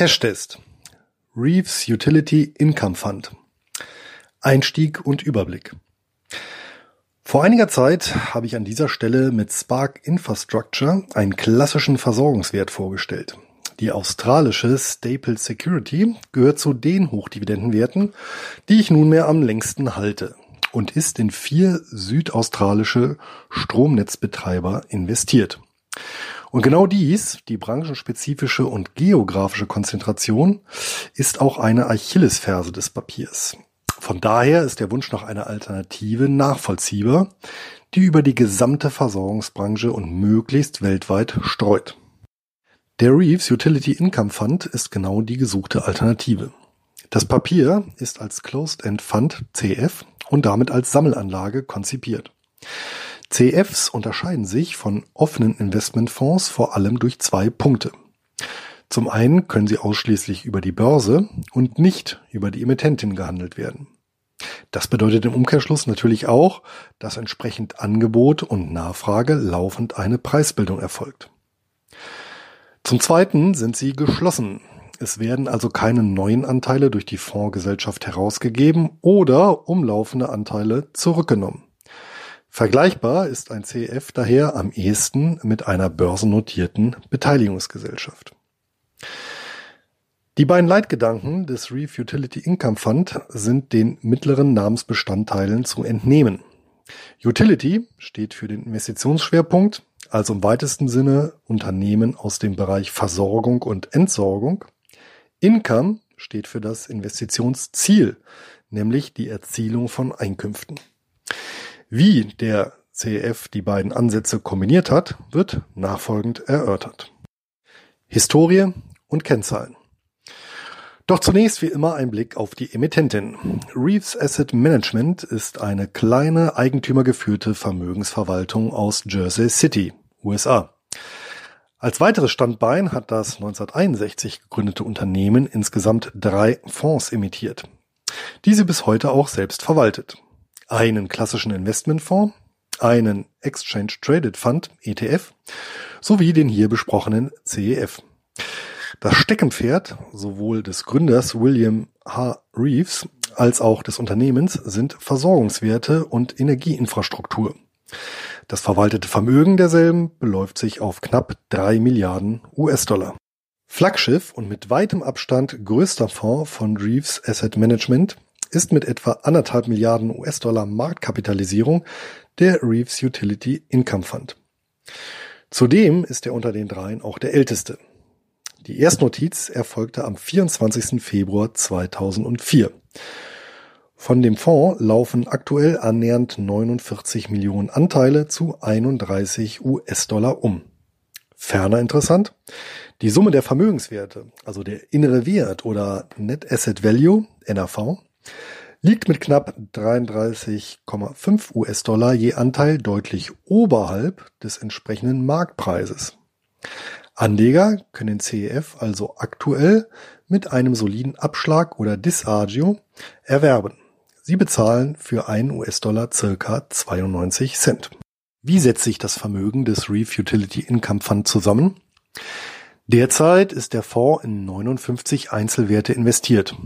Cash-Test. Reeves Utility Income Fund. Einstieg und Überblick. Vor einiger Zeit habe ich an dieser Stelle mit Spark Infrastructure einen klassischen Versorgungswert vorgestellt. Die australische Staple Security gehört zu den Hochdividendenwerten, die ich nunmehr am längsten halte und ist in vier südaustralische Stromnetzbetreiber investiert. Und genau dies, die branchenspezifische und geografische Konzentration, ist auch eine Achillesferse des Papiers. Von daher ist der Wunsch nach einer Alternative nachvollziehbar, die über die gesamte Versorgungsbranche und möglichst weltweit streut. Der Reeves Utility Income Fund ist genau die gesuchte Alternative. Das Papier ist als Closed-End Fund CF und damit als Sammelanlage konzipiert. CFs unterscheiden sich von offenen Investmentfonds vor allem durch zwei Punkte. Zum einen können sie ausschließlich über die Börse und nicht über die Emittentin gehandelt werden. Das bedeutet im Umkehrschluss natürlich auch, dass entsprechend Angebot und Nachfrage laufend eine Preisbildung erfolgt. Zum Zweiten sind sie geschlossen. Es werden also keine neuen Anteile durch die Fondsgesellschaft herausgegeben oder umlaufende Anteile zurückgenommen. Vergleichbar ist ein CF daher am ehesten mit einer börsennotierten Beteiligungsgesellschaft. Die beiden Leitgedanken des Reef Utility Income Fund sind den mittleren Namensbestandteilen zu entnehmen. Utility steht für den Investitionsschwerpunkt, also im weitesten Sinne Unternehmen aus dem Bereich Versorgung und Entsorgung. Income steht für das Investitionsziel, nämlich die Erzielung von Einkünften. Wie der CEF die beiden Ansätze kombiniert hat, wird nachfolgend erörtert. Historie und Kennzahlen. Doch zunächst wie immer ein Blick auf die Emittentin. Reeves Asset Management ist eine kleine eigentümergeführte Vermögensverwaltung aus Jersey City, USA. Als weiteres Standbein hat das 1961 gegründete Unternehmen insgesamt drei Fonds emittiert, diese bis heute auch selbst verwaltet einen klassischen Investmentfonds, einen Exchange Traded Fund ETF sowie den hier besprochenen CEF. Das Steckenpferd sowohl des Gründers William H. Reeves als auch des Unternehmens sind Versorgungswerte und Energieinfrastruktur. Das verwaltete Vermögen derselben beläuft sich auf knapp drei Milliarden US-Dollar. Flaggschiff und mit weitem Abstand größter Fonds von Reeves Asset Management ist mit etwa anderthalb Milliarden US-Dollar Marktkapitalisierung der Reeves Utility Income Fund. Zudem ist er unter den dreien auch der älteste. Die Erstnotiz erfolgte am 24. Februar 2004. Von dem Fonds laufen aktuell annähernd 49 Millionen Anteile zu 31 US-Dollar um. Ferner interessant, die Summe der Vermögenswerte, also der innere Wert oder Net Asset Value, NAV, liegt mit knapp 33,5 US-Dollar je Anteil deutlich oberhalb des entsprechenden Marktpreises. Anleger können CEF also aktuell mit einem soliden Abschlag oder Disagio erwerben. Sie bezahlen für einen US-Dollar circa 92 Cent. Wie setzt sich das Vermögen des Reef Utility Income Fund zusammen? Derzeit ist der Fonds in 59 Einzelwerte investiert.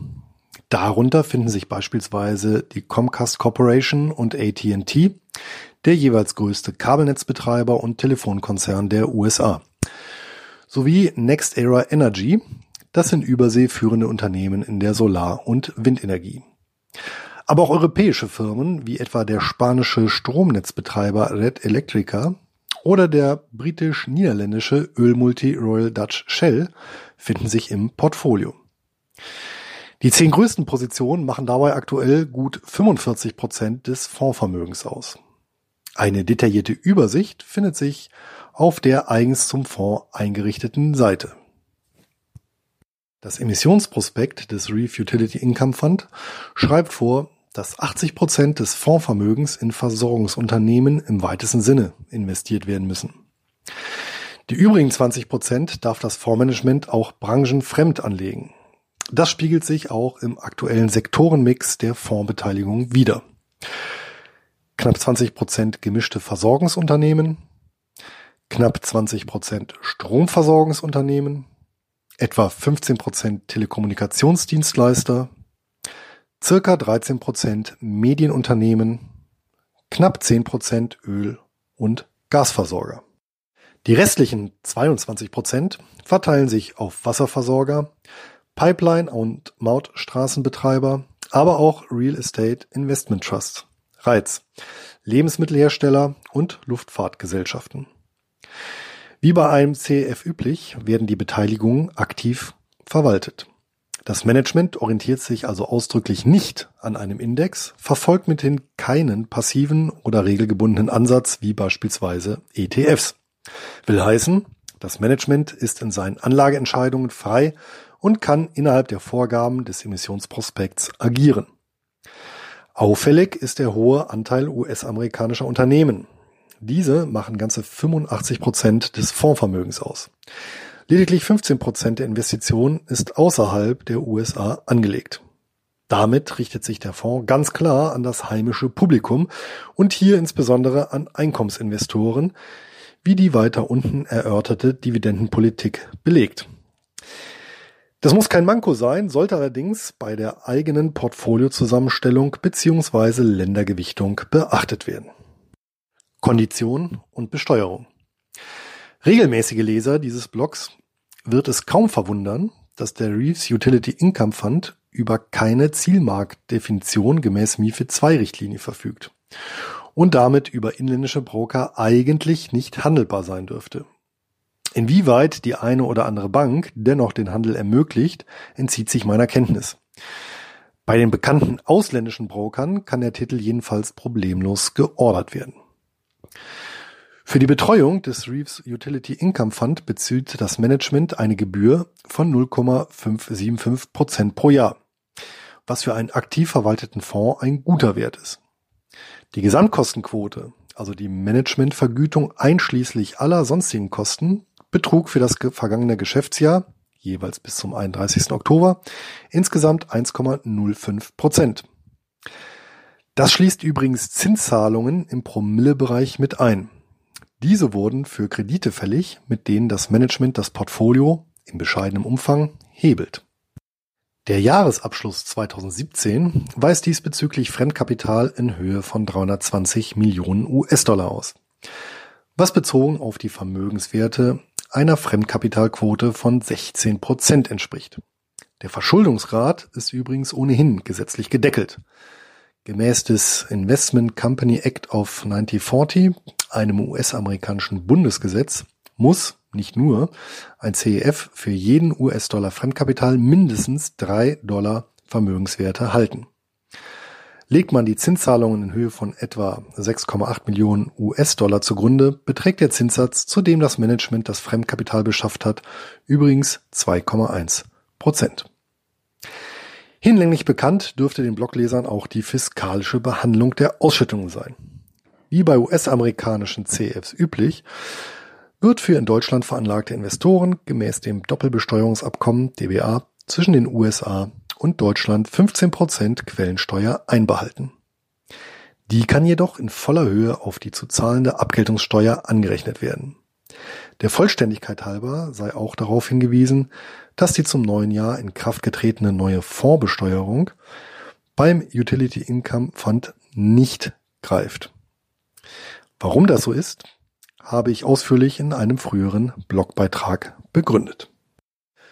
Darunter finden sich beispielsweise die Comcast Corporation und AT&T, der jeweils größte Kabelnetzbetreiber und Telefonkonzern der USA, sowie NextEra Energy, das sind Übersee führende Unternehmen in der Solar- und Windenergie. Aber auch europäische Firmen wie etwa der spanische Stromnetzbetreiber Red Electrica oder der britisch-niederländische Ölmulti Royal Dutch Shell finden sich im Portfolio. Die zehn größten Positionen machen dabei aktuell gut 45 Prozent des Fondsvermögens aus. Eine detaillierte Übersicht findet sich auf der eigens zum Fonds eingerichteten Seite. Das Emissionsprospekt des Reef Utility Income Fund schreibt vor, dass 80 Prozent des Fondsvermögens in Versorgungsunternehmen im weitesten Sinne investiert werden müssen. Die übrigen 20 Prozent darf das Fondsmanagement auch branchenfremd anlegen. Das spiegelt sich auch im aktuellen Sektorenmix der Fondsbeteiligung wider. Knapp 20 Prozent gemischte Versorgungsunternehmen, knapp 20 Prozent Stromversorgungsunternehmen, etwa 15% Telekommunikationsdienstleister, circa 13% Medienunternehmen, knapp 10% Öl- und Gasversorger. Die restlichen 22% verteilen sich auf Wasserversorger, Pipeline- und Mautstraßenbetreiber, aber auch Real Estate Investment Trusts, REITs, Lebensmittelhersteller und Luftfahrtgesellschaften. Wie bei einem CEF üblich werden die Beteiligungen aktiv verwaltet. Das Management orientiert sich also ausdrücklich nicht an einem Index, verfolgt mithin keinen passiven oder regelgebundenen Ansatz wie beispielsweise ETFs. Will heißen, das Management ist in seinen Anlageentscheidungen frei und kann innerhalb der Vorgaben des Emissionsprospekts agieren. Auffällig ist der hohe Anteil US-amerikanischer Unternehmen. Diese machen ganze 85 Prozent des Fondsvermögens aus. Lediglich 15 Prozent der Investitionen ist außerhalb der USA angelegt. Damit richtet sich der Fonds ganz klar an das heimische Publikum und hier insbesondere an Einkommensinvestoren, wie die weiter unten erörterte Dividendenpolitik belegt. Das muss kein Manko sein, sollte allerdings bei der eigenen Portfoliozusammenstellung bzw. Ländergewichtung beachtet werden. Kondition und Besteuerung. Regelmäßige Leser dieses Blogs wird es kaum verwundern, dass der Reeves Utility Income Fund über keine Zielmarktdefinition gemäß MIFID II Richtlinie verfügt und damit über inländische Broker eigentlich nicht handelbar sein dürfte. Inwieweit die eine oder andere Bank dennoch den Handel ermöglicht, entzieht sich meiner Kenntnis. Bei den bekannten ausländischen Brokern kann der Titel jedenfalls problemlos geordert werden. Für die Betreuung des Reeves Utility Income Fund bezieht das Management eine Gebühr von 0,575 Prozent pro Jahr, was für einen aktiv verwalteten Fonds ein guter Wert ist. Die Gesamtkostenquote, also die Managementvergütung einschließlich aller sonstigen Kosten, betrug für das vergangene Geschäftsjahr, jeweils bis zum 31. Oktober, insgesamt 1,05 Prozent. Das schließt übrigens Zinszahlungen im Promillebereich mit ein. Diese wurden für Kredite fällig, mit denen das Management das Portfolio in bescheidenem Umfang hebelt. Der Jahresabschluss 2017 weist diesbezüglich Fremdkapital in Höhe von 320 Millionen US-Dollar aus, was bezogen auf die Vermögenswerte einer Fremdkapitalquote von 16 Prozent entspricht. Der Verschuldungsgrad ist übrigens ohnehin gesetzlich gedeckelt. Gemäß des Investment Company Act of 1940, einem US-amerikanischen Bundesgesetz, muss nicht nur ein CEF für jeden US-Dollar Fremdkapital mindestens drei Dollar Vermögenswerte halten. Legt man die Zinszahlungen in Höhe von etwa 6,8 Millionen US-Dollar zugrunde, beträgt der Zinssatz, zu dem das Management das Fremdkapital beschafft hat, übrigens 2,1 Prozent. Hinlänglich bekannt dürfte den Bloglesern auch die fiskalische Behandlung der Ausschüttungen sein. Wie bei US-amerikanischen CFs üblich, wird für in Deutschland veranlagte Investoren gemäß dem Doppelbesteuerungsabkommen DBA zwischen den USA und Deutschland 15% Quellensteuer einbehalten. Die kann jedoch in voller Höhe auf die zu zahlende Abgeltungssteuer angerechnet werden. Der Vollständigkeit halber sei auch darauf hingewiesen, dass die zum neuen Jahr in Kraft getretene neue Fondsbesteuerung beim Utility Income Fund nicht greift. Warum das so ist, habe ich ausführlich in einem früheren Blogbeitrag begründet.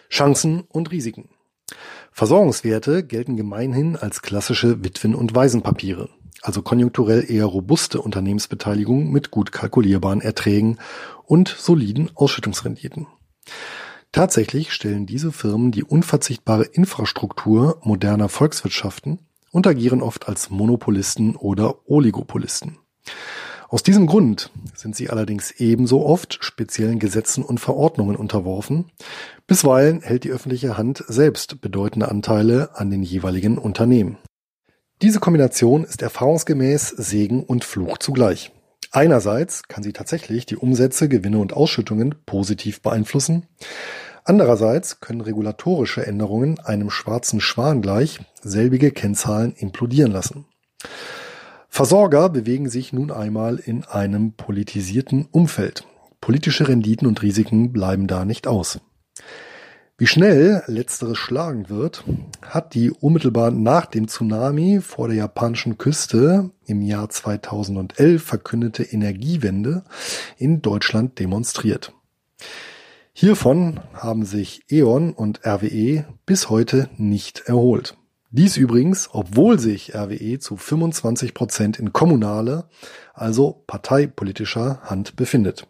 Chancen und Risiken. Versorgungswerte gelten gemeinhin als klassische Witwen- und Waisenpapiere, also konjunkturell eher robuste Unternehmensbeteiligungen mit gut kalkulierbaren Erträgen und soliden Ausschüttungsrenditen. Tatsächlich stellen diese Firmen die unverzichtbare Infrastruktur moderner Volkswirtschaften und agieren oft als Monopolisten oder Oligopolisten. Aus diesem Grund sind sie allerdings ebenso oft speziellen Gesetzen und Verordnungen unterworfen. Bisweilen hält die öffentliche Hand selbst bedeutende Anteile an den jeweiligen Unternehmen. Diese Kombination ist erfahrungsgemäß Segen und Fluch zugleich. Einerseits kann sie tatsächlich die Umsätze, Gewinne und Ausschüttungen positiv beeinflussen. Andererseits können regulatorische Änderungen einem schwarzen Schwan gleich selbige Kennzahlen implodieren lassen. Versorger bewegen sich nun einmal in einem politisierten Umfeld. Politische Renditen und Risiken bleiben da nicht aus. Wie schnell letzteres schlagen wird, hat die unmittelbar nach dem Tsunami vor der japanischen Küste im Jahr 2011 verkündete Energiewende in Deutschland demonstriert. Hiervon haben sich E.ON und RWE bis heute nicht erholt. Dies übrigens, obwohl sich RWE zu 25 Prozent in kommunale, also parteipolitischer Hand befindet.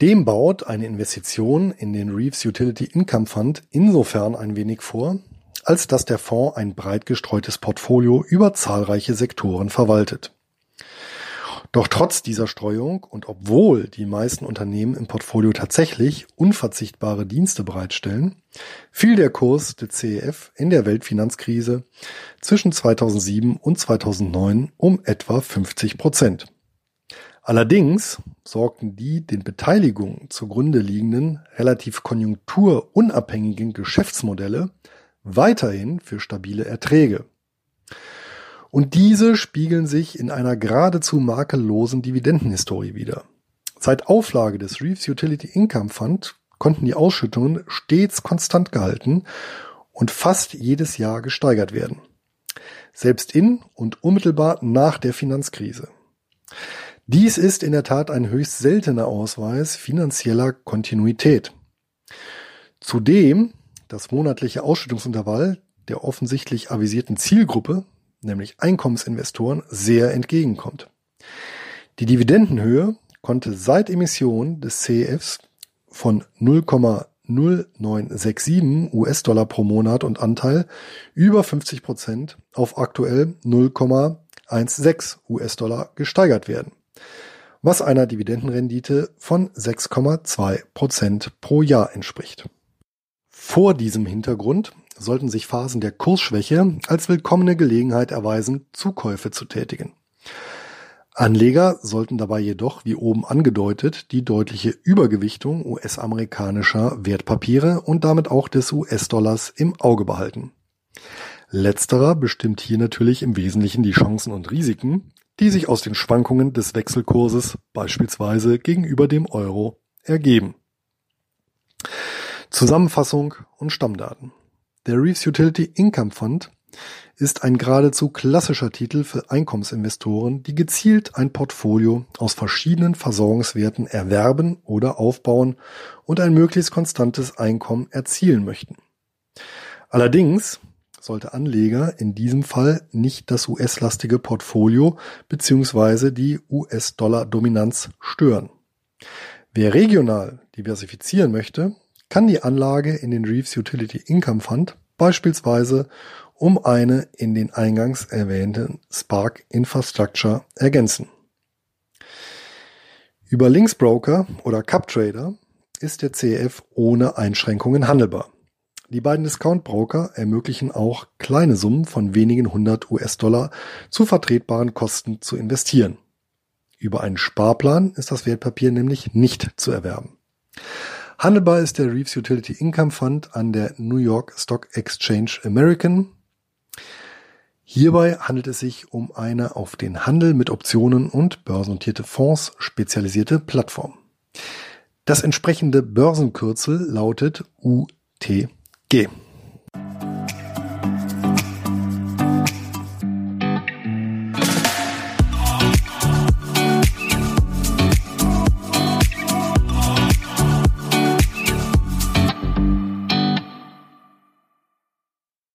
Dem baut eine Investition in den Reeves Utility Income Fund insofern ein wenig vor, als dass der Fonds ein breit gestreutes Portfolio über zahlreiche Sektoren verwaltet. Doch trotz dieser Streuung und obwohl die meisten Unternehmen im Portfolio tatsächlich unverzichtbare Dienste bereitstellen, fiel der Kurs der CEF in der Weltfinanzkrise zwischen 2007 und 2009 um etwa 50 Prozent. Allerdings sorgten die den Beteiligungen zugrunde liegenden, relativ konjunkturunabhängigen Geschäftsmodelle weiterhin für stabile Erträge. Und diese spiegeln sich in einer geradezu makellosen Dividendenhistorie wider. Seit Auflage des Reeves Utility Income Fund konnten die Ausschüttungen stets konstant gehalten und fast jedes Jahr gesteigert werden. Selbst in und unmittelbar nach der Finanzkrise. Dies ist in der Tat ein höchst seltener Ausweis finanzieller Kontinuität. Zudem das monatliche Ausschüttungsintervall der offensichtlich avisierten Zielgruppe nämlich Einkommensinvestoren, sehr entgegenkommt. Die Dividendenhöhe konnte seit Emission des CEFs von 0,0967 US-Dollar pro Monat und Anteil über 50 Prozent auf aktuell 0,16 US-Dollar gesteigert werden, was einer Dividendenrendite von 6,2 Prozent pro Jahr entspricht. Vor diesem Hintergrund sollten sich Phasen der Kursschwäche als willkommene Gelegenheit erweisen, Zukäufe zu tätigen. Anleger sollten dabei jedoch, wie oben angedeutet, die deutliche Übergewichtung US-amerikanischer Wertpapiere und damit auch des US-Dollars im Auge behalten. Letzterer bestimmt hier natürlich im Wesentlichen die Chancen und Risiken, die sich aus den Schwankungen des Wechselkurses beispielsweise gegenüber dem Euro ergeben. Zusammenfassung und Stammdaten. Der Reeves Utility Income Fund ist ein geradezu klassischer Titel für Einkommensinvestoren, die gezielt ein Portfolio aus verschiedenen Versorgungswerten erwerben oder aufbauen und ein möglichst konstantes Einkommen erzielen möchten. Allerdings sollte Anleger in diesem Fall nicht das US-lastige Portfolio bzw. die US-Dollar-Dominanz stören. Wer regional diversifizieren möchte, kann die Anlage in den Reeves Utility Income Fund beispielsweise um eine in den eingangs erwähnten Spark Infrastructure ergänzen. Über Linksbroker oder CupTrader ist der CEF ohne Einschränkungen handelbar. Die beiden Discount-Broker ermöglichen auch kleine Summen von wenigen hundert US-Dollar zu vertretbaren Kosten zu investieren. Über einen Sparplan ist das Wertpapier nämlich nicht zu erwerben. Handelbar ist der Reeves Utility Income Fund an der New York Stock Exchange American. Hierbei handelt es sich um eine auf den Handel mit Optionen und börsennotierte Fonds spezialisierte Plattform. Das entsprechende Börsenkürzel lautet UTG.